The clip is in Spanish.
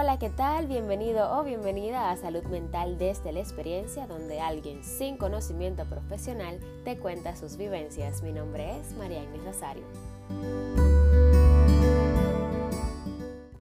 Hola, ¿qué tal? Bienvenido o bienvenida a Salud Mental desde la experiencia, donde alguien sin conocimiento profesional te cuenta sus vivencias. Mi nombre es María Inés Rosario.